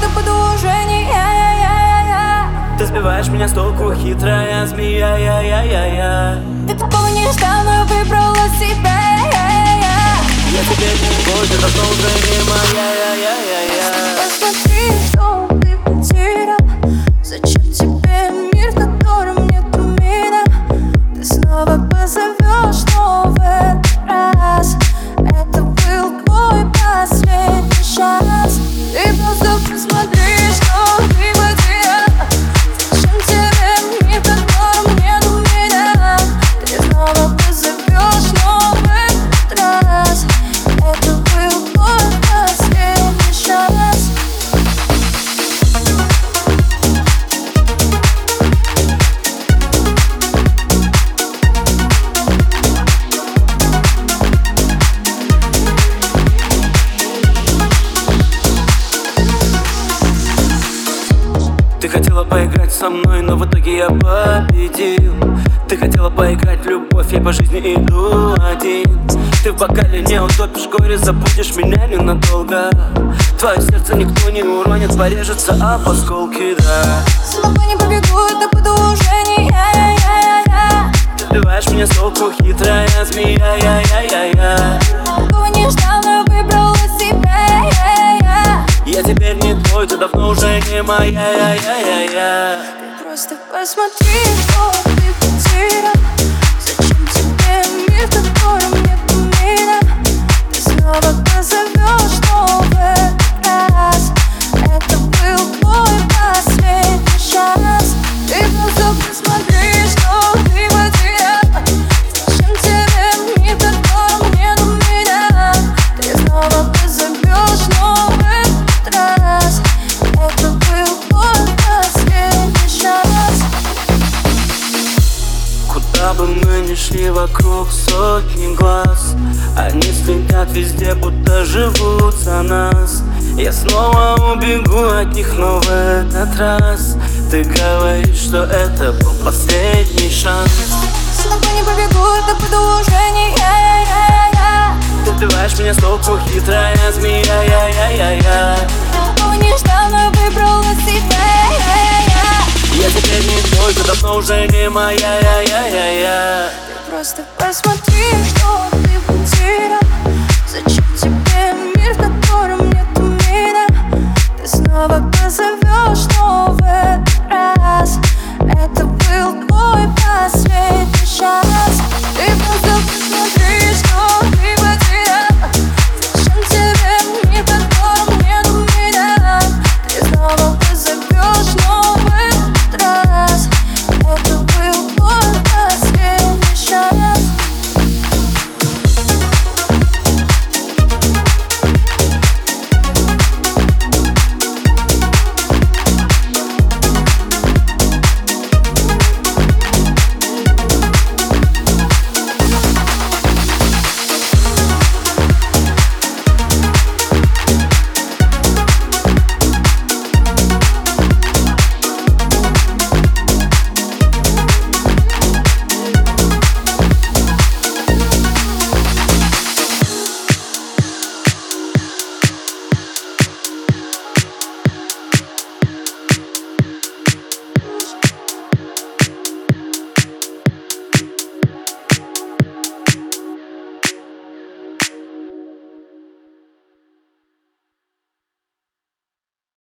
это продолжение Ты сбиваешь меня с толку, хитрая змея я я я я Ты такого не но выбрала себя. Я теперь не твой, ты давно уже не моя я я я я Ты хотела поиграть со мной, но в итоге я победил. Ты хотела поиграть в любовь, я по жизни иду один. Ты в бокале не утопишь горе, забудешь меня ненадолго. Твое сердце никто не уронит, порежется об осколки, да. С тобой не побегу, это продолжение Ты сбиваешь меня с толку, хитрая змея я я я я не моя я я я я. Ты просто посмотри, что ты потерял Куда бы мы ни шли, вокруг сотни глаз. Они следят везде, будто живут за нас. Я снова убегу от них, но в этот раз Ты говоришь, что это был последний шанс. С тобой не побегу, это продолжение Ты сбиваешь меня с толку, хитрая змея я я я я Такого не ждал, но выбрала себя Я теперь не твой, ты давно уже не моя я я я я просто посмотри, что